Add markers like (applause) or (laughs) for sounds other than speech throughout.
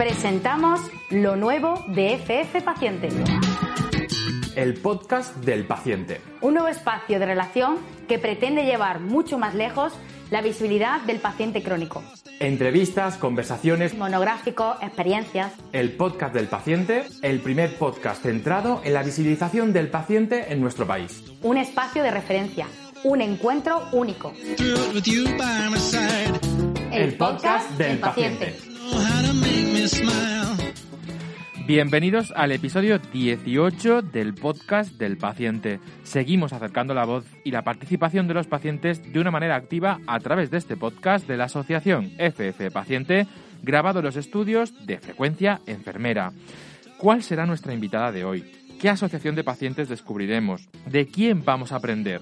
Presentamos lo nuevo de FF Paciente. El podcast del paciente. Un nuevo espacio de relación que pretende llevar mucho más lejos la visibilidad del paciente crónico. Entrevistas, conversaciones. Monográficos, experiencias. El podcast del paciente, el primer podcast centrado en la visibilización del paciente en nuestro país. Un espacio de referencia, un encuentro único. El podcast del paciente. Bienvenidos al episodio 18 del podcast del paciente. Seguimos acercando la voz y la participación de los pacientes de una manera activa a través de este podcast de la asociación FF Paciente, grabado en los estudios de Frecuencia Enfermera. ¿Cuál será nuestra invitada de hoy? ¿Qué asociación de pacientes descubriremos? ¿De quién vamos a aprender?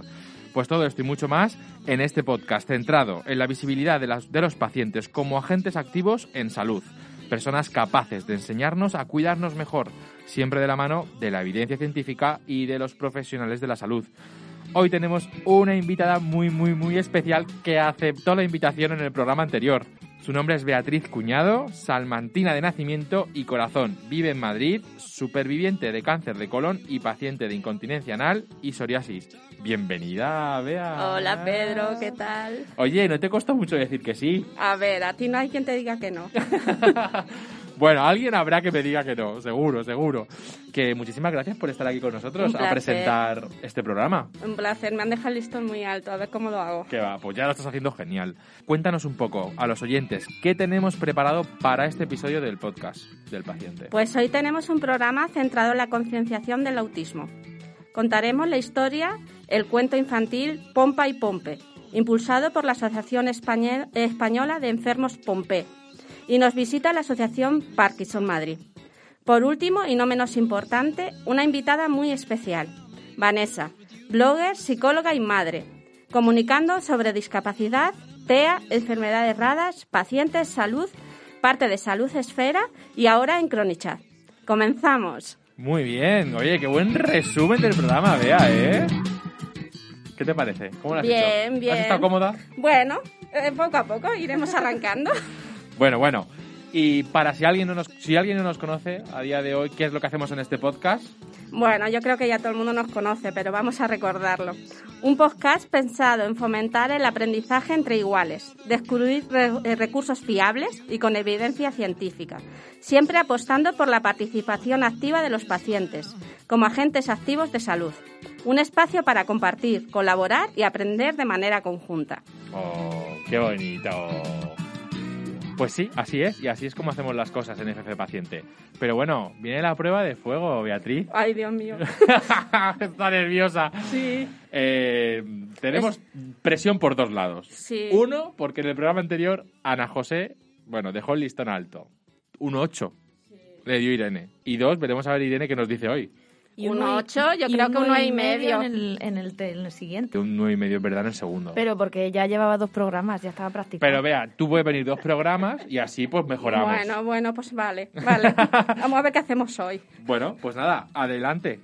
Pues todo esto y mucho más en este podcast centrado en la visibilidad de, de los pacientes como agentes activos en salud personas capaces de enseñarnos a cuidarnos mejor, siempre de la mano de la evidencia científica y de los profesionales de la salud. Hoy tenemos una invitada muy, muy, muy especial que aceptó la invitación en el programa anterior. Su nombre es Beatriz Cuñado, salmantina de nacimiento y corazón. Vive en Madrid, superviviente de cáncer de colon y paciente de incontinencia anal y psoriasis. Bienvenida, Bea. Hola, Pedro, ¿qué tal? Oye, ¿no te costó mucho decir que sí? A ver, a ti no hay quien te diga que no. (laughs) Bueno, alguien habrá que me diga que no, seguro, seguro. Que muchísimas gracias por estar aquí con nosotros a presentar este programa. Un placer, me han dejado el listón muy alto, a ver cómo lo hago. Que va, pues ya lo estás haciendo genial. Cuéntanos un poco a los oyentes, ¿qué tenemos preparado para este episodio del podcast del paciente? Pues hoy tenemos un programa centrado en la concienciación del autismo. Contaremos la historia, el cuento infantil Pompa y Pompe, impulsado por la Asociación Española de Enfermos Pompe y nos visita la Asociación Parkinson Madrid. Por último, y no menos importante, una invitada muy especial, Vanessa, blogger, psicóloga y madre, comunicando sobre discapacidad, TEA, enfermedades raras, pacientes, salud, parte de Salud Esfera y ahora en Cronichat. Comenzamos. Muy bien, oye, qué buen resumen del programa, vea, ¿eh? ¿Qué te parece? ¿Cómo lo has bien, hecho? Bien, ¿Has estado cómoda? Bueno, eh, poco a poco iremos arrancando. (laughs) Bueno, bueno. Y para si alguien, no nos, si alguien no nos conoce a día de hoy, ¿qué es lo que hacemos en este podcast? Bueno, yo creo que ya todo el mundo nos conoce, pero vamos a recordarlo. Un podcast pensado en fomentar el aprendizaje entre iguales, descubrir re recursos fiables y con evidencia científica, siempre apostando por la participación activa de los pacientes, como agentes activos de salud. Un espacio para compartir, colaborar y aprender de manera conjunta. ¡Oh, qué bonito! Pues sí, así es, y así es como hacemos las cosas en FF Paciente. Pero bueno, viene la prueba de fuego, Beatriz. (laughs) Ay, Dios mío. (laughs) Está nerviosa. Sí. Eh, tenemos es... presión por dos lados. Sí. Uno, porque en el programa anterior Ana José, bueno, dejó el listón alto. Un 8 sí. le dio Irene. Y dos, veremos a ver Irene qué nos dice hoy. Y un 8, yo creo que un 9 y medio. En el, en, el, en el siguiente. Un 9 y medio, ¿verdad? En el segundo. Pero porque ya llevaba dos programas, ya estaba practicando. Pero vea, tú puedes venir dos programas y así pues mejoramos. Bueno, bueno, pues vale, vale. (laughs) Vamos a ver qué hacemos hoy. Bueno, pues nada, adelante.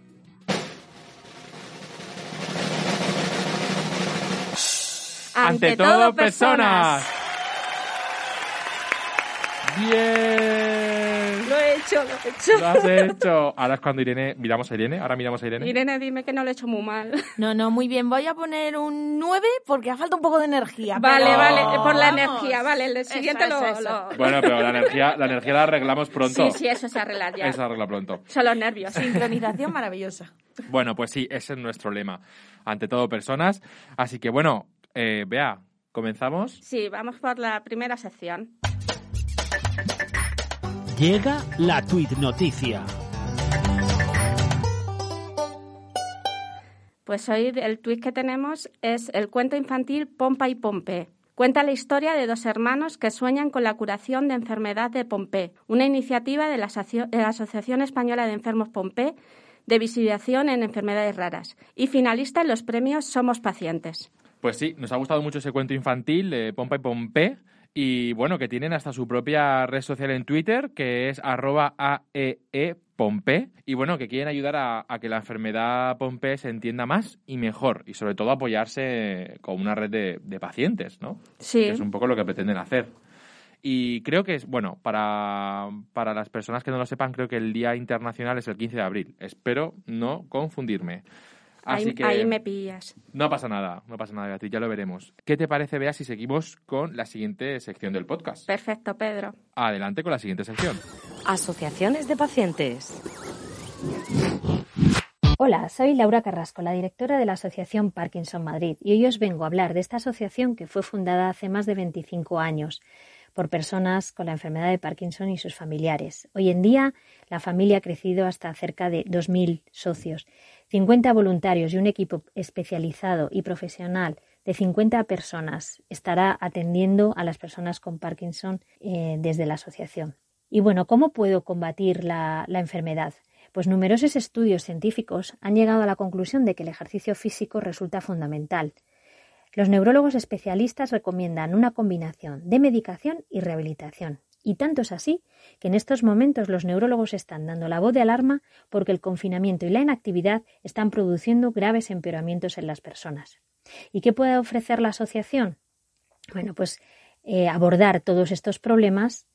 Ante, Ante todo, personas. Bien. Hecho, lo he hecho. Lo has hecho. Ahora es cuando Irene, miramos a Irene, ahora miramos a Irene. Irene, dime que no lo he hecho muy mal. No, no, muy bien. Voy a poner un 9 porque ha falta un poco de energía. Vale, pero... vale, por la energía, vale. El siguiente eso, lo, eso. lo, Bueno, pero la energía, la energía la arreglamos pronto. Sí, sí, eso se arregla ya. Eso se arregla pronto. Son los nervios. Sincronización maravillosa. Bueno, pues sí, ese es nuestro lema. Ante todo, personas. Así que bueno, eh, Bea, ¿comenzamos? Sí, vamos por la primera sección. Llega la Tweet Noticia. Pues hoy el tuit que tenemos es el cuento infantil Pompa y Pompe, Cuenta la historia de dos hermanos que sueñan con la curación de enfermedad de Pompe, una iniciativa de la, Asociación Española de Enfermos Pompe de visibilización en enfermedades raras y finalista en los premios Somos Pacientes. Pues sí, nos ha gustado mucho ese cuento infantil de Pompa y Pompe. Y bueno, que tienen hasta su propia red social en Twitter, que es arroba AEE Pompe. Y bueno, que quieren ayudar a, que la enfermedad Pompe se entienda más y mejor. Y sobre todo apoyarse con una red de, pacientes, ¿no? Sí. Que es un poco lo que pretenden hacer. Y creo que es, bueno, para, para las personas que no lo sepan, creo que el Día Internacional es el 15 de abril. Espero no confundirme. Así que ahí me pillas. No pasa nada, no pasa nada, Beatriz, ya lo veremos. ¿Qué te parece, Bea, si seguimos con la siguiente sección del podcast? Perfecto, Pedro. Adelante con la siguiente sección. Asociaciones de pacientes. Hola, soy Laura Carrasco, la directora de la Asociación Parkinson Madrid, y hoy os vengo a hablar de esta asociación que fue fundada hace más de 25 años por personas con la enfermedad de Parkinson y sus familiares. Hoy en día, la familia ha crecido hasta cerca de 2.000 socios 50 voluntarios y un equipo especializado y profesional de 50 personas estará atendiendo a las personas con Parkinson eh, desde la asociación. Y bueno, ¿cómo puedo combatir la, la enfermedad? Pues numerosos estudios científicos han llegado a la conclusión de que el ejercicio físico resulta fundamental. Los neurólogos especialistas recomiendan una combinación de medicación y rehabilitación. Y tanto es así que en estos momentos los neurólogos están dando la voz de alarma porque el confinamiento y la inactividad están produciendo graves empeoramientos en las personas. ¿Y qué puede ofrecer la asociación? Bueno, pues eh, abordar todos estos problemas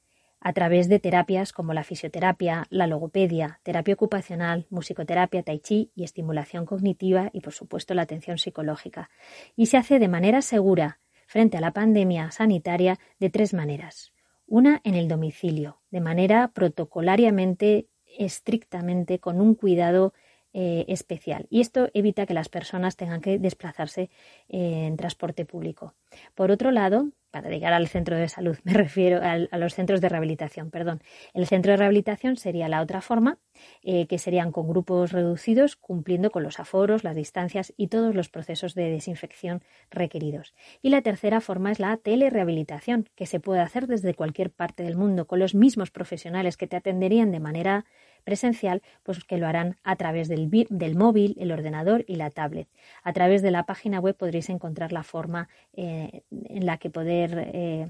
a través de terapias como la fisioterapia, la logopedia, terapia ocupacional, musicoterapia, tai chi y estimulación cognitiva y, por supuesto, la atención psicológica. Y se hace de manera segura frente a la pandemia sanitaria de tres maneras una en el domicilio, de manera protocolariamente, estrictamente, con un cuidado eh, especial. Y esto evita que las personas tengan que desplazarse eh, en transporte público. Por otro lado, para llegar al centro de salud, me refiero a los centros de rehabilitación, perdón. El centro de rehabilitación sería la otra forma, eh, que serían con grupos reducidos, cumpliendo con los aforos, las distancias y todos los procesos de desinfección requeridos. Y la tercera forma es la telerehabilitación, que se puede hacer desde cualquier parte del mundo, con los mismos profesionales que te atenderían de manera presencial, pues que lo harán a través del, del, móvil, el ordenador y la tablet. A través de la página web podréis encontrar la forma eh, en la que poder eh,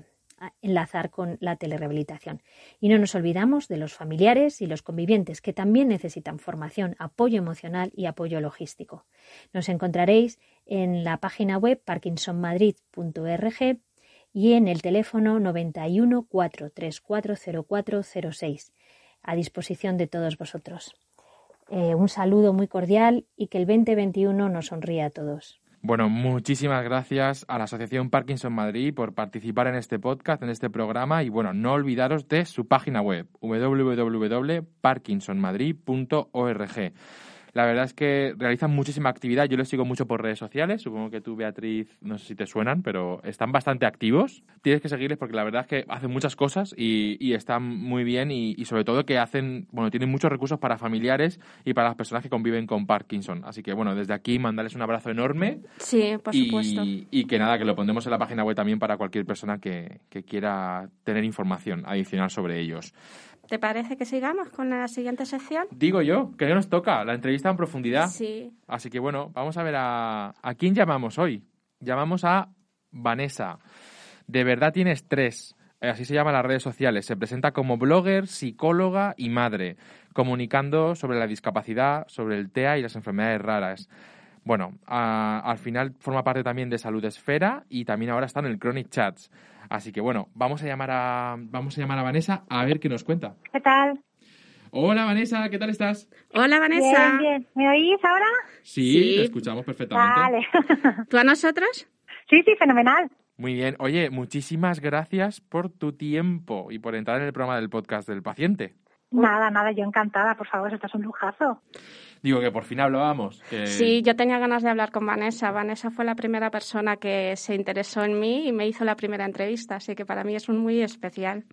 enlazar con la telerehabilitación. Y no nos olvidamos de los familiares y los convivientes que también necesitan formación, apoyo emocional y apoyo logístico. Nos encontraréis en la página web parkinsonmadrid.org y en el teléfono 91 4340406 a disposición de todos vosotros. Eh, un saludo muy cordial y que el 2021 nos sonríe a todos. Bueno, muchísimas gracias a la Asociación Parkinson Madrid por participar en este podcast, en este programa y bueno, no olvidaros de su página web www.parkinsonmadrid.org. La verdad es que realizan muchísima actividad. Yo les sigo mucho por redes sociales. Supongo que tú, Beatriz, no sé si te suenan, pero están bastante activos. Tienes que seguirles porque la verdad es que hacen muchas cosas y, están muy bien y, sobre todo que hacen, bueno, tienen muchos recursos para familiares y para las personas que conviven con Parkinson. Así que, bueno, desde aquí mandarles un abrazo enorme. Sí, por supuesto. Y que nada, que lo pondremos en la página web también para cualquier persona que, que quiera tener información adicional sobre ellos. ¿Te parece que sigamos con la siguiente sección? Digo yo, que nos toca la entrevista en profundidad. Sí. Así que bueno, vamos a ver a, a quién llamamos hoy. Llamamos a Vanessa. De verdad tienes tres. Así se llama en las redes sociales. Se presenta como blogger, psicóloga y madre, comunicando sobre la discapacidad, sobre el TEA y las enfermedades raras. Bueno, al final forma parte también de Salud Esfera y también ahora está en el Chronic Chats. Así que bueno, vamos a llamar a vamos a llamar a Vanessa a ver qué nos cuenta. ¿Qué tal? Hola Vanessa, ¿qué tal estás? Hola Vanessa. Bien, bien. ¿Me oís ahora? Sí, te escuchamos perfectamente. Vale. ¿Tú a nosotros? Sí, sí, fenomenal. Muy bien. Oye, muchísimas gracias por tu tiempo y por entrar en el programa del podcast del paciente. Nada, nada, yo encantada, por favor, estás un lujazo. Digo que por fin hablábamos. Sí, yo tenía ganas de hablar con Vanessa. Vanessa fue la primera persona que se interesó en mí y me hizo la primera entrevista, así que para mí es un muy especial.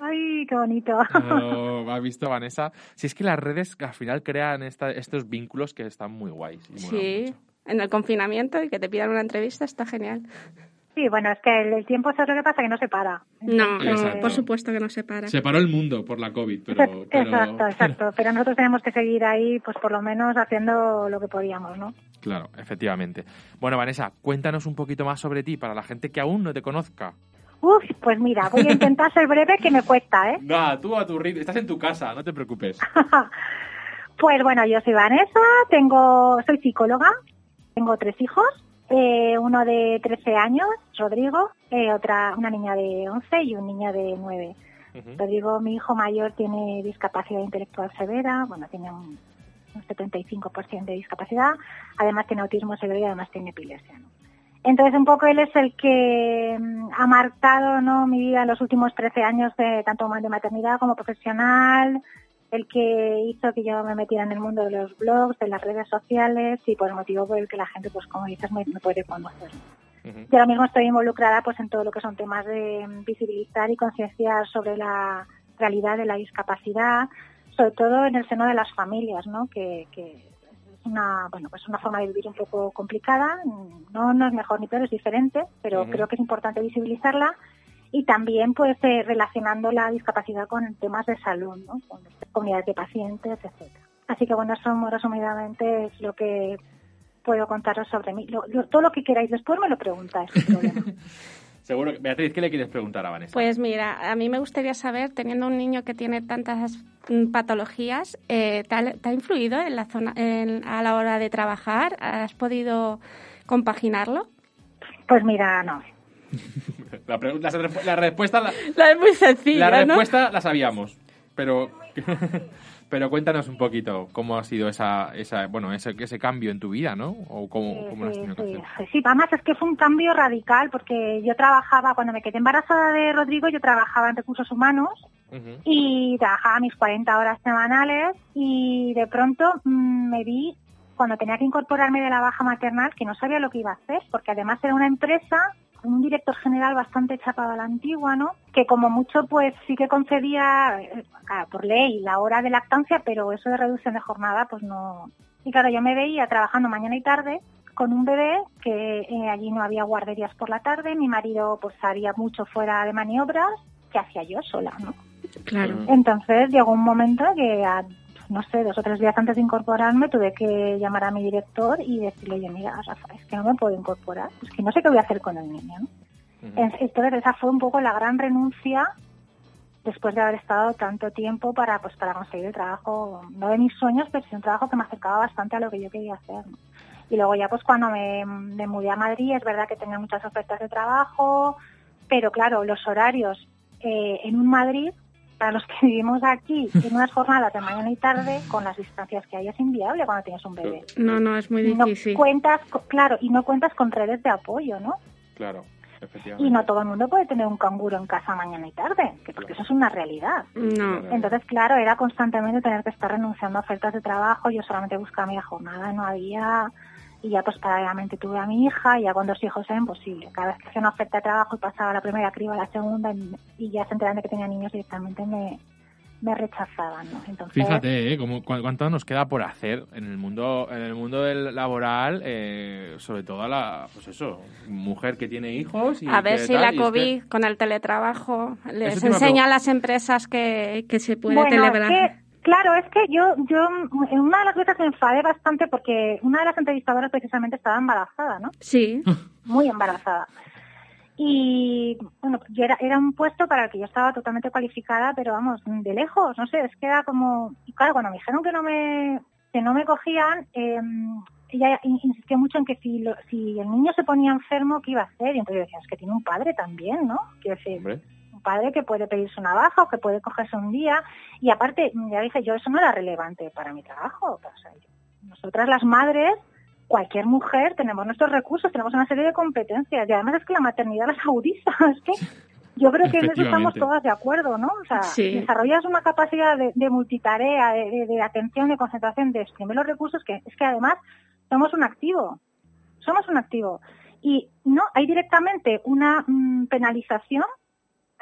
Ay, qué bonito. Oh, (laughs) ¿Ha visto, Vanessa? Si es que las redes al final crean estos vínculos que están muy guays. sí, en el confinamiento y que te pidan una entrevista está genial. Sí, bueno, es que el, el tiempo es lo que pasa, que no se para. No, por supuesto que no se para. Se paró el mundo por la COVID, pero... pero- Exacto, exacto. (laughs) Pero nosotros tenemos que seguir ahí, pues por lo menos haciendo lo que podíamos, ¿no? Claro, efectivamente. Bueno, Vanessa, cuéntanos un poquito más sobre ti para la gente que aún no te conozca. Uf, pues mira, voy a intentar ser breve, que me cuesta, ¿eh? (laughs) Nada, tú a tu ritmo. Estás en tu casa, no te preocupes. (laughs) Pues bueno, yo soy Vanessa, tengo, soy psicóloga, tengo tres hijos, eh, uno de 13 años, Rodrigo, eh, otra, una niña de 11 y un niño de 9. Rodrigo, mi hijo mayor, tiene discapacidad intelectual severa, bueno, tiene un, un 75% de discapacidad, además tiene autismo severo y además tiene epilepsia. ¿no? Entonces, un poco él es el que mm, ha marcado ¿no? mi vida en los últimos 13 años, de, tanto de maternidad como profesional, el que hizo que yo me metiera en el mundo de los blogs, de las redes sociales y por el motivo por el que la gente, pues como dices, me, me puede conocer. Yo ahora mismo estoy involucrada pues en todo lo que son temas de visibilizar y concienciar sobre la realidad de la discapacidad, sobre todo en el seno de las familias, ¿no? Que, que es una, bueno, pues una forma de vivir un poco complicada, no, no es mejor ni peor, es diferente, pero creo que es importante visibilizarla y también pues eh, relacionando la discapacidad con temas de salud, ¿no? Con comunidades de pacientes, etcétera. Así que bueno, eso muy resumidamente es lo que puedo contaros sobre mí. Lo- lo- todo lo que queráis después me lo preguntáis. sin problema. (laughs) Seguro. Beatriz, ¿qué le quieres preguntar a Vanessa? Pues mira, a mí me gustaría saber, teniendo un niño que tiene tantas mm, patologías, eh, ¿te, ha, te ha influido en la zona, en- a la hora de trabajar? ¿Has podido compaginarlo? Pues mira, no. (laughs) (laughs) La, pre- la, la respuesta... La, La es muy sencilla, la ¿no? respuesta la sabíamos, pero... (laughs) Pero cuéntanos un poquito cómo ha sido esa, esa bueno, ese, ese cambio en tu vida, ¿no? O cómo, cómo lo has Sí, tenido que sí, hacer. sí, además es que fue un cambio radical porque yo trabajaba, cuando me quedé embarazada de Rodrigo, yo trabajaba en recursos humanos y trabajaba mis 40 horas semanales y de pronto mm, me vi cuando tenía que incorporarme de la baja maternal que no sabía lo que iba a hacer porque además era una empresa un director general bastante chapado a la antigua, ¿no? Que como mucho pues sí que concedía eh, claro, por ley la hora de lactancia, pero eso de reducción de jornada pues no. Y claro, yo me veía trabajando mañana y tarde con un bebé que eh, allí no había guarderías por la tarde, mi marido pues salía mucho fuera de maniobras, ¿qué hacía yo sola, no? Claro. Entonces llegó un momento que, a, no sé, dos o tres días antes de incorporarme, tuve que llamar a mi director y decirle, oye, mira, Rafa, es que no me puedo incorporar, es que no sé qué voy a hacer con el niño. Entonces esa fue un poco la gran renuncia después de haber estado tanto tiempo para pues para conseguir el trabajo, no de mis sueños, pero sí un trabajo que me acercaba bastante a lo que yo quería hacer. ¿no? Y luego ya pues cuando me, me mudé a Madrid, es verdad que tenía muchas ofertas de trabajo, pero claro, los horarios eh, en un Madrid, para los que vivimos aquí, en unas jornadas de mañana y tarde, con las distancias que hay, es inviable cuando tienes un bebé. No, no, es muy No difícil. cuentas, co- claro, y no cuentas con redes de apoyo, ¿no? Claro, efectivamente. Y no todo el mundo puede tener un canguro en casa mañana y tarde, que porque eso es una realidad. No. Entonces, claro, era constantemente tener que estar renunciando a ofertas de trabajo. Yo solamente buscaba media jornada, no había. Y ya, pues, paralelamente tuve a mi hija, y ya con dos hijos era imposible. Cada vez que hacía una oferta de trabajo y pasaba la primera criba a la segunda, y, ya se enteraban de que tenía niños, directamente me, me rechazaban, ¿no? Entonces, Fíjate, ¿eh? Como, cu- cuánto nos queda por hacer en el mundo, en el mundo del laboral, eh, sobre todo a la, pues eso, mujer que tiene hijos y A ver si tal, la y es que- COVID con el teletrabajo les enseña a las empresas que, que se puede Bueno, es teletrabajar. Claro, es que yo, yo en una de las veces me enfadé bastante porque una de las entrevistadoras precisamente estaba embarazada, ¿no? Sí. (laughs) Muy embarazada. Y bueno, yo era, era un puesto para el que yo estaba totalmente cualificada, pero vamos, de lejos, no sé, es que era como, y claro, cuando me dijeron que no me, que no me cogían, eh, ella in- insistió mucho en que si, lo- si el niño se ponía enfermo, ¿qué iba a hacer? Y entonces yo decía, es que tiene un padre también, ¿no? Quiero decir, padre que puede pedirse una baja o que puede cogerse un día. Y aparte, ya dije yo, eso no era relevante para mi trabajo. O sea, yo- nosotras las madres, cualquier mujer, tenemos nuestros recursos, tenemos una serie de competencias. Y además es que la maternidad las agudiza. (laughs) Es que yo creo que en eso estamos todas de acuerdo, ¿no? O sea, Sí. desarrollas una capacidad de, de multitarea, de, de- de atención, de concentración, de exprimir los recursos, que es que además somos un activo. Somos un activo. Y no, hay directamente una mm, penalización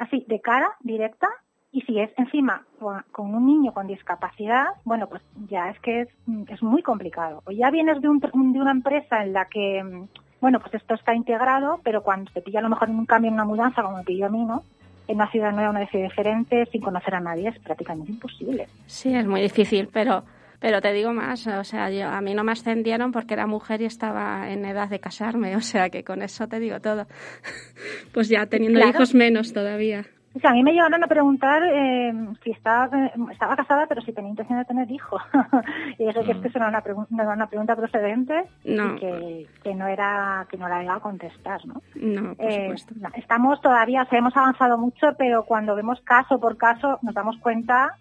así de cara directa y si es encima con un niño con discapacidad, bueno, pues ya es que es, es muy complicado. O ya vienes de, un, de una empresa en la que bueno, pues esto está integrado, pero cuando te pilla a lo mejor en un cambio, en una mudanza, como me pilló a mí, ¿no? En una ciudad nueva, una ciudad diferente, sin conocer a nadie, es prácticamente imposible. Sí, es muy difícil, pero pero te digo más, o sea, yo, a mí no me ascendieron porque era mujer y estaba en edad de casarme, o sea que con eso te digo todo. (laughs) pues ya teniendo hijos menos todavía. O sea, a mí me llegaron a preguntar eh, si estaba, estaba casada, pero si tenía intención de tener hijos. (laughs) y dije que es que eso no era una, una pregunta procedente no. y que, que, no era que no la iba a contestar, ¿no? No, por Eh, supuesto. no, estamos todavía, o sea, hemos avanzado mucho, pero cuando vemos caso por caso nos damos cuenta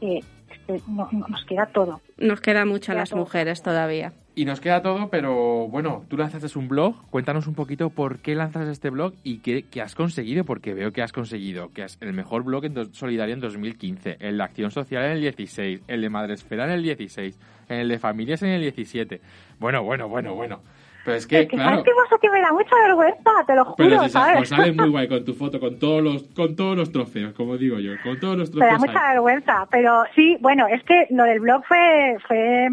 que que no- no- nos queda todo. Nos queda mucho a Queda las todo. mujeres todavía. Y nos queda todo, pero bueno, tú lanzaste un blog. Cuéntanos un poquito por qué lanzas este blog y qué, qué has conseguido, porque veo que has conseguido que es el mejor blog en dos- solidario en 2015, el de Acción Social en el 16, el de Madresfera en el 16, en el de Familias en el 17. Bueno, bueno, bueno, bueno. Pero es que, Es que claro. sabes que me da mucha vergüenza, te lo juro, Pero si sa- ¿sabes? pues sale muy (laughs) guay con tu foto, con todos los, con todos los trofeos, como digo yo, con todos los Me da trofeos. mucha vergüenza, pero sí, bueno, es que lo del blog fue, fue,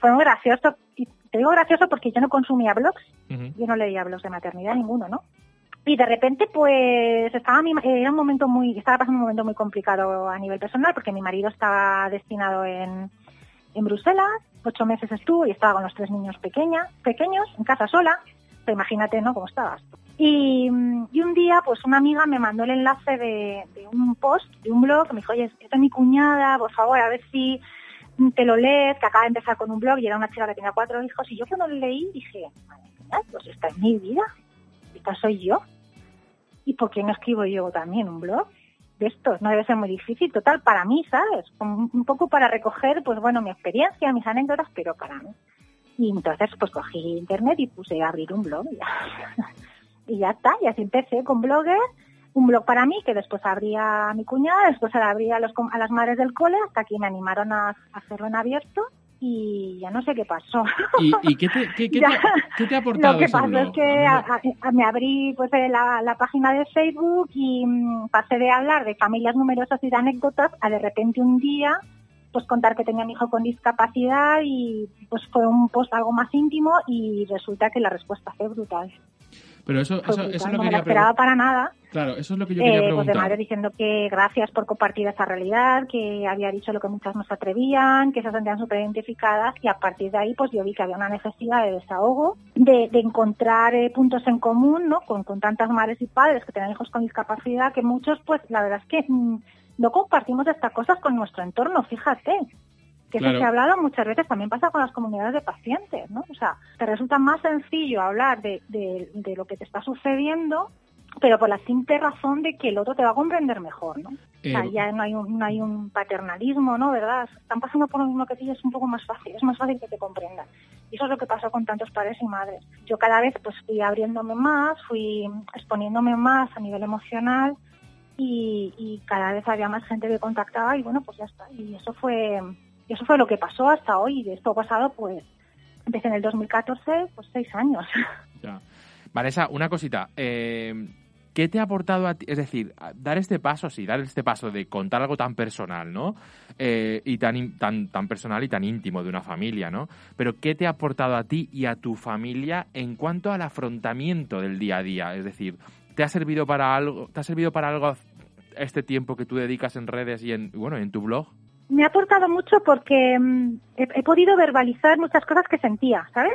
fue muy gracioso. Y te digo gracioso porque yo no consumía blogs, Ujú. yo no leía blogs de maternidad ninguno, ¿no? Y de repente, pues, estaba mi, era un momento muy, estaba pasando un momento muy complicado a nivel personal porque mi marido estaba destinado en, en Bruselas, ocho meses estuvo y estaba con los tres niños pequeña, pequeños, en casa sola. Pues imagínate, ¿no? Cómo estabas. Y, mm, y un día, pues una amiga me mandó el enlace de, un post, de un blog, me dijo, oye, esta es mi cuñada, por favor, a ver si te lo lees, que acaba de empezar con un blog y era una chica que tenía cuatro hijos. Y yo cuando lo leí dije, madre mía, pues esta es mi vida, esta soy yo. ¿Y por qué no escribo yo también un blog? De estos, no debe ser muy difícil, total, para mí, ¿sabes? Un, poco para recoger, pues bueno, mi experiencia, mis anécdotas, pero para mí. Y entonces, pues cogí internet y puse a abrir un blog y ya, (laughs) y ya está, y así empecé con bloggers, un blog para mí, que después abría a mi cuñada, después abría a, los, a las madres del cole, hasta que me animaron a hacerlo en abierto, y ya no sé qué pasó. ¿Y, y qué, te, qué, qué (laughs) Ya. te, qué te ha aportado Lo que pasó es que A a- a- me abrí pues eh, la, la página de Facebook y mm, pasé de hablar de familias numerosas y de anécdotas a de repente un día pues contar que tenía un hijo con discapacidad y pues fue un post algo más íntimo y resulta que la respuesta fue brutal. Me- Pero eso, Fue eso, eso es no lo me que la quería esperaba preguntar. para nada. Claro, eso es lo que yo quería Eh, pues de preguntar. madre diciendo que gracias por compartir esa realidad, que había dicho lo que muchas no se atrevían, que se sentían súper identificadas y a partir de ahí pues yo vi que había una necesidad de desahogo, de, de encontrar eh, puntos en común, ¿no? Con, con tantas madres y padres que tienen hijos con discapacidad que muchos pues la verdad es que mm, no compartimos estas cosas con nuestro entorno, fíjate. Que eso se ha hablado muchas veces, también pasa con las comunidades de pacientes, ¿no? O sea, te resulta más sencillo hablar de, de, de lo que te está sucediendo pero por la simple razón de que el otro te va a comprender mejor, ¿no? O sea, Eh, ya no hay un, no hay un paternalismo, ¿no? ¿Verdad? Están pasando por lo mismo que tú y es un poco más fácil, es más fácil que te comprendan. Y eso es lo que pasó con tantos padres y madres. Yo cada vez pues fui abriéndome más, fui exponiéndome más a nivel emocional y, y cada vez había más gente que contactaba y bueno, pues ya está. Y eso fue, y eso fue lo que pasó hasta hoy. De esto pasado, pues, empecé en el 2014, pues seis años. (laughs) Ya. Vanessa, una cosita. eh, ¿Qué te ha aportado a ti? Es decir, dar este paso, sí, dar este paso de contar algo tan personal, ¿no? Eh, y tan, tan, tan personal y tan íntimo de una familia, ¿no? Pero ¿qué te ha aportado a ti y a tu familia en cuanto al afrontamiento del día a día? Es decir, ¿te ha servido para algo, te ha servido para algo este tiempo que tú dedicas en redes y en, bueno, en tu blog? Me ha aportado mucho porque mm, he, he podido verbalizar muchas cosas que sentía, ¿sabes?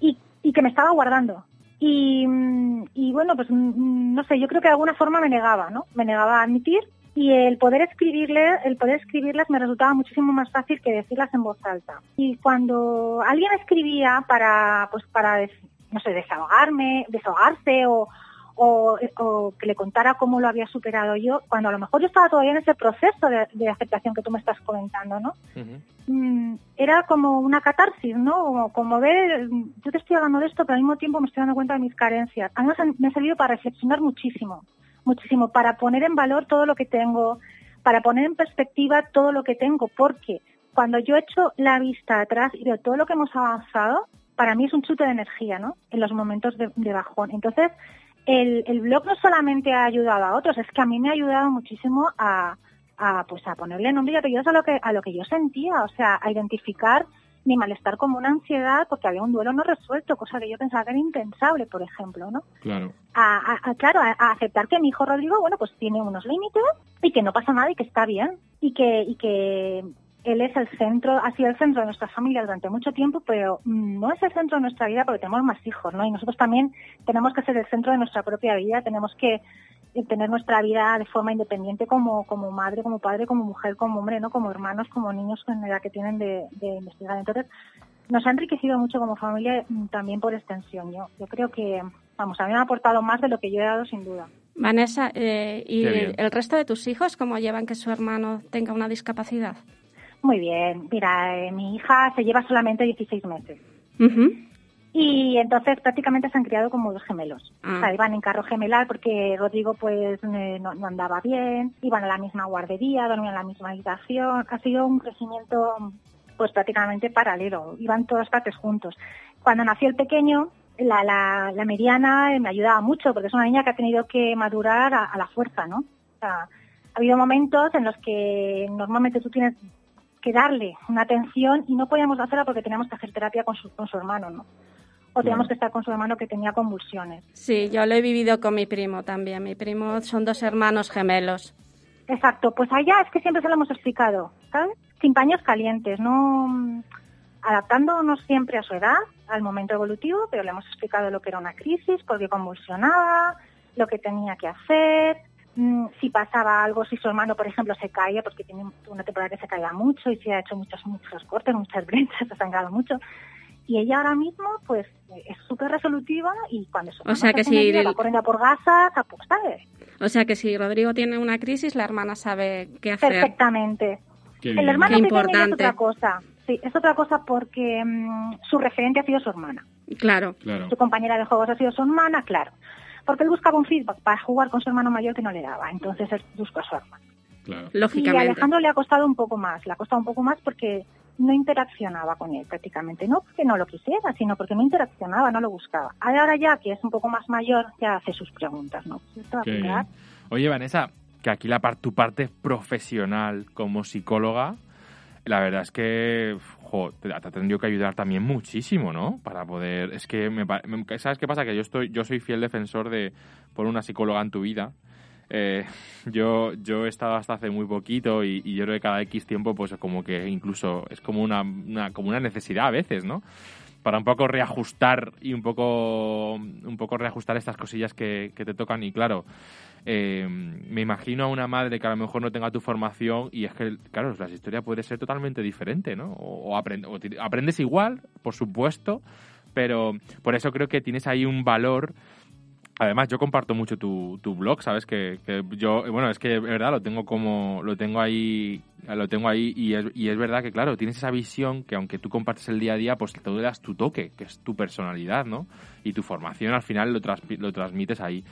Y, y que me estaba guardando. Y, mm, y bueno, pues mm, no sé, yo creo que de alguna forma me negaba, ¿no? Me negaba a admitir y el poder escribirle, el poder escribirlas me resultaba muchísimo más fácil que decirlas en voz alta. Y cuando alguien escribía para, pues para, no sé, desahogarme, desahogarse o, o, o que le contara cómo lo había superado yo, cuando a lo mejor yo estaba todavía en ese proceso de, de aceptación que tú me estás comentando, ¿no? Mm, era como una catarsis, ¿no? Como, como ver, yo te estoy hablando de esto, pero al mismo tiempo me estoy dando cuenta de mis carencias. A mí me ha- me ha servido para reflexionar muchísimo, muchísimo, para poner en valor todo lo que tengo, para poner en perspectiva todo lo que tengo, porque cuando yo echo la vista atrás y veo todo lo que hemos avanzado, para mí es un chute de energía, ¿no? En los momentos de, de bajón. Entonces, el, el blog no solamente ha ayudado a otros, es que a mí me ha ayudado muchísimo a, a, pues a ponerle nombre y apellidos a lo que a lo que yo sentía, o sea, a identificar ni malestar como una ansiedad porque había un duelo no resuelto, cosa que yo pensaba que era impensable, por ejemplo, ¿no? Claro. A, a- a- claro, a, a aceptar que mi hijo Rodrigo, bueno, pues tiene unos límites y que no pasa nada y que está bien y que, y que él es el centro, ha sido el centro de nuestra familia durante mucho tiempo, pero no es el centro de nuestra vida porque tenemos más hijos, ¿no? Y nosotros también tenemos que ser el centro de nuestra propia vida, tenemos que eh, tener nuestra vida de forma independiente como, como madre, como padre, como mujer, como hombre, ¿no? Como hermanos, como niños con la edad que tienen de, de investigar. Entonces, nos ha enriquecido mucho como familia mm, también por extensión. Yo, yo creo que, vamos, a mí me ha aportado más de lo que yo he dado sin duda. Vanessa, eh, ¿y el resto de tus hijos cómo llevan que su hermano tenga una discapacidad? Muy bien, mira, eh, mi hija se lleva solamente 16 meses. Y entonces prácticamente se han criado como dos gemelos. Ah. O sea, iban en carro gemelar porque Rodrigo pues eh, no, no andaba bien, iban a la misma guardería, dormían en la misma habitación. Ha sido un crecimiento pues prácticamente paralelo, iban todas partes juntos. Cuando nació el pequeño, la, la, la mediana eh, me ayudaba mucho porque es una niña que ha tenido que madurar a, a la fuerza, ¿no? O sea, ha habido momentos en los que normalmente tú tienes que darle una atención y no podíamos hacerla porque teníamos que hacer terapia con su, con su hermano, ¿no? O teníamos que estar con su hermano que tenía convulsiones. Sí, yo lo he vivido con mi primo también. Mi primo son dos hermanos gemelos. Exacto, pues allá es que siempre se lo hemos explicado, ¿sabes? Sin paños calientes, no adaptándonos siempre a su edad, al momento evolutivo, pero le hemos explicado lo que era una crisis, por qué convulsionaba, lo que tenía que hacer, si pasaba algo, si su hermano, por ejemplo, se caía, porque tiene una temporada que se caía mucho y se ha hecho muchos, muchos cortes, muchas (laughs) brechas, se ha sangrado mucho. Y ella ahora mismo, pues, es súper resolutiva y cuando su O sea hermano que se si el- va corriendo a por gasas, a por, ¿sabes? O sea que si Rodrigo tiene una crisis, la hermana sabe qué hacer. Perfectamente. Qué El hermano Qué pequeño ya es importante. otra cosa. Sí, es otra cosa porque mm, su referente ha sido su hermana. Claro. Claro. Su compañera de juegos ha sido su hermana, claro. Porque él buscaba un feedback para jugar con su hermano mayor que no le daba. Entonces él buscó a su hermana. Claro. Y a Lógicamente. Alejandro le ha costado un poco más. Le ha costado un poco más porque no interaccionaba con él prácticamente. No porque no lo quisiera, sino porque no interaccionaba, no lo buscaba. Ahora ya que es un poco más mayor, ya hace sus preguntas, ¿no? Oye, Vanessa, que aquí la par- tu parte profesional como psicóloga, la verdad es que jo, te, ha tenido que ayudar también muchísimo, ¿no? Para poder... Es que, me, ¿sabes qué pasa? Que yo, estoy, yo soy fiel defensor de poner una psicóloga en tu vida. Eh, (laughs) yo, yo he estado hasta hace muy poquito y, y yo creo que cada X tiempo, pues como que incluso es como una, una- como una necesidad a veces, ¿no? Para un poco reajustar y un poco, un poco reajustar estas cosillas que te tocan. Y claro, eh, me imagino a una madre que a lo mejor no tenga tu formación y es que, claro, la historia puede ser totalmente diferente, ¿no? O, o o aprendes igual, por supuesto, pero por eso creo que tienes ahí un valor. Además, yo comparto mucho tu, blog, ¿sabes? Que, yo, bueno, es que es verdad, lo tengo como, lo tengo ahí, lo tengo ahí y es, y es verdad que, claro, tienes esa visión que aunque tú compartes el día a día, pues te das tu toque, que es tu personalidad, ¿no? Y tu formación al final lo, lo transmites ahí.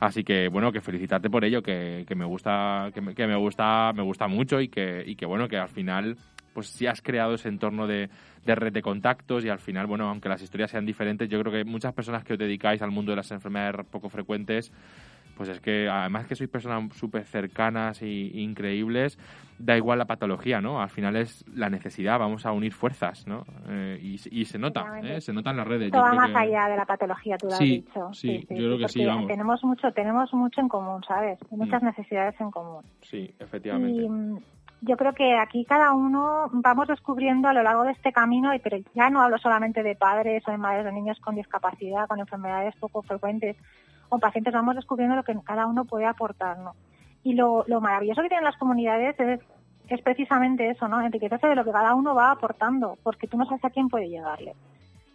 Así que bueno, que felicitarte por ello, que, que me gusta, que me, que me gusta, me gusta mucho y que, y que bueno, que al final pues sí has creado ese entorno de, de red de contactos y al final, bueno, aunque las historias sean diferentes, yo creo que muchas personas que os dedicáis al mundo de las enfermedades poco frecuentes, pues es que además que sois personas súper cercanas y increíbles, da igual la patología, ¿no? Al final es la necesidad, vamos a unir fuerzas, ¿no? Eh, y, y se nota. ¿eh? se nota en las redes. Esto Yo va creo más que- allá de la patología, tú lo Sí, has dicho. sí, yo creo que sí, vamos. Tenemos mucho, tenemos mucho en común, ¿sabes? Muchas Mm. necesidades en común. Sí, efectivamente. Y mm, yo creo que aquí cada uno vamos descubriendo a lo largo de este camino, y- pero ya no hablo solamente de padres o de madres de niños con discapacidad, con enfermedades poco frecuentes o pacientes, vamos descubriendo lo que cada uno puede aportar, ¿no? Y lo, lo maravilloso que tienen las comunidades es, es precisamente eso, ¿no? Enriquecerse de lo que cada uno va aportando, porque tú no sabes a quién puede llegarle.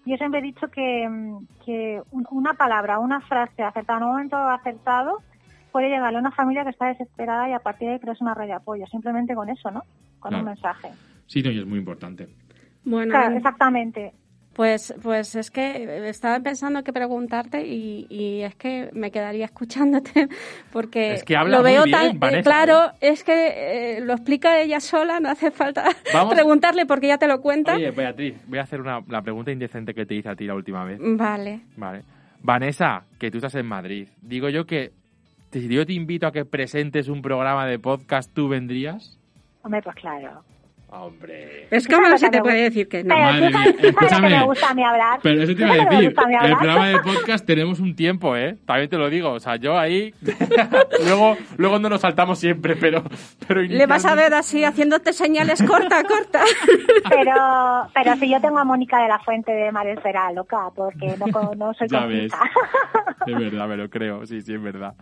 Yo siempre he dicho que, que un- una palabra, una frase acertada en un momento acertado puede llegarle a una familia que está desesperada y a partir de ahí creas una red de apoyo, simplemente con eso, ¿no? Con Claro. un mensaje. Sí, no, y es muy importante. Bueno, Claro, exactamente. Pues, pues es que estaba pensando que preguntarte y, y es que me quedaría (laughs) escuchándote porque Es que habla lo muy veo bien, tan Vanessa, claro, es que eh, lo explica ella sola, no hace falta (laughs) Vamos. preguntarle porque ya te lo cuenta. Oye, Beatriz, voy a hacer una, la pregunta indecente que te hice a ti la última vez. Vale. Vale. Vanessa, que tú estás en Madrid. Digo yo que si yo te invito a que presentes un programa de podcast, ¿tú vendrías? Hombre, pues claro. Hombre. Es como no se te puede decir que no. Pero Madre tú sabes, mía, sabes que escúchame. me gusta a mí hablar. Pero eso te iba a decir, mí el programa de (laughs) podcast tenemos un tiempo, ¿eh? También te lo digo, o sea, yo ahí... (laughs) luego, luego no nos saltamos siempre, pero... pero Le vas a ver así haciéndote señales corta, corta. (laughs) Pero, pero si yo tengo a Mónica de la Fuente de Mares será loca, porque no, no soy Ya ves. Es verdad, me lo creo, sí, sí, es verdad.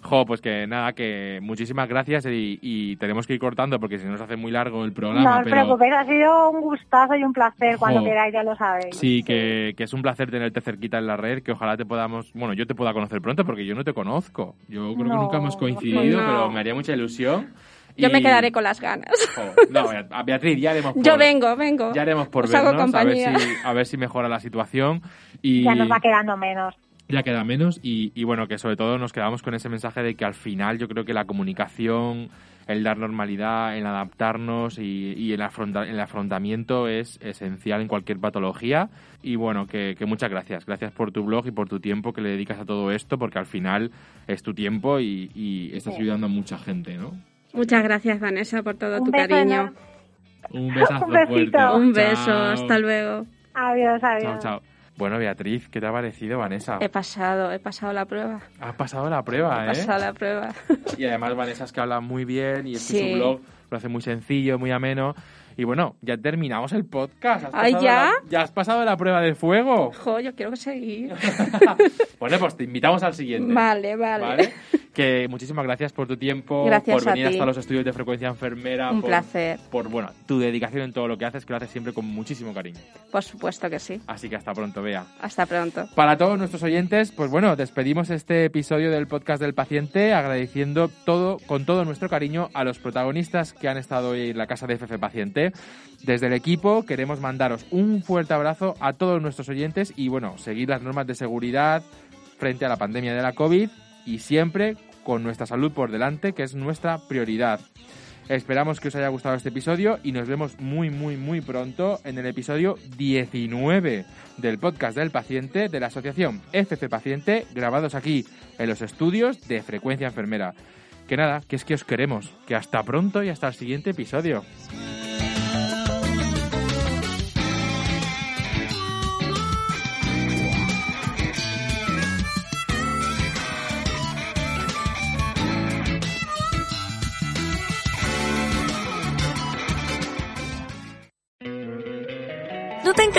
Jo, pues que nada, que muchísimas gracias y, y tenemos que ir cortando porque si no se hace muy largo el programa. No os pero preocupéis, ha sido un gustazo y un placer cuando queráis, ya lo sabéis. Sí, que, que es un placer tenerte cerquita en la red, que ojalá te podamos, bueno, yo te pueda conocer pronto porque yo no te conozco. Yo creo que nunca hemos coincidido, no. pero me haría mucha ilusión. Yo Y- me quedaré con las ganas. No, a Beatriz, ya haremos por, Yo vengo, vengo. Ya haremos por Os hago vernos, a ver, si, a ver si mejora la situación. Y Ya nos va quedando menos. Ya queda menos y, y bueno, que sobre todo nos quedamos con ese mensaje de que al final yo creo que la comunicación, el dar normalidad, el adaptarnos y, y el, afronta- el afrontamiento es esencial en cualquier patología. Y bueno, que, que muchas gracias. Gracias por tu blog y por tu tiempo que le dedicas a todo esto, porque al final es tu tiempo y, y estás ayudando a mucha gente, ¿no? Muchas gracias, Vanessa, por todo Un tu cariño. Un besazo Un besito. fuerte. Un beso, Chao. hasta luego. Adiós, adiós. Chao, chao. Bueno, Beatriz, ¿qué te ha parecido, Vanessa? He pasado, he pasado la prueba. Has pasado la prueba, He ¿eh? pasado la prueba. Y además Vanessa es que habla muy bien y es que su blog lo hace muy sencillo, muy ameno. Y bueno, ya terminamos el podcast. ¿Has Ay, pasado ¿ya? la- ¿Ya has pasado la prueba de fuego? Jo, yo quiero seguir. (laughs) bueno, pues te invitamos al siguiente. Vale, vale. ¿Vale? Que muchísimas gracias por tu tiempo, Gracias por venir ti. hasta los estudios de frecuencia enfermera. Un por, placer. Por, bueno, tu dedicación en todo lo que haces, que lo haces siempre con muchísimo cariño. Por supuesto que sí. Así que hasta pronto, Bea. Hasta pronto. Para todos nuestros oyentes, pues bueno, despedimos este episodio del podcast del paciente agradeciendo todo, con todo nuestro cariño a los protagonistas que han estado hoy en la casa de FF Paciente. Desde el equipo queremos mandaros un fuerte abrazo a todos nuestros oyentes y bueno, seguir las normas de seguridad frente a la pandemia de la COVID y siempre con nuestra salud por delante, que es nuestra prioridad. Esperamos que os haya gustado este episodio y nos vemos muy, muy, muy pronto en el episodio 19 del podcast del paciente de la asociación FF Paciente, grabados aquí en los estudios de Frecuencia Enfermera. Que nada, que es que os queremos. Que hasta pronto y hasta el siguiente episodio.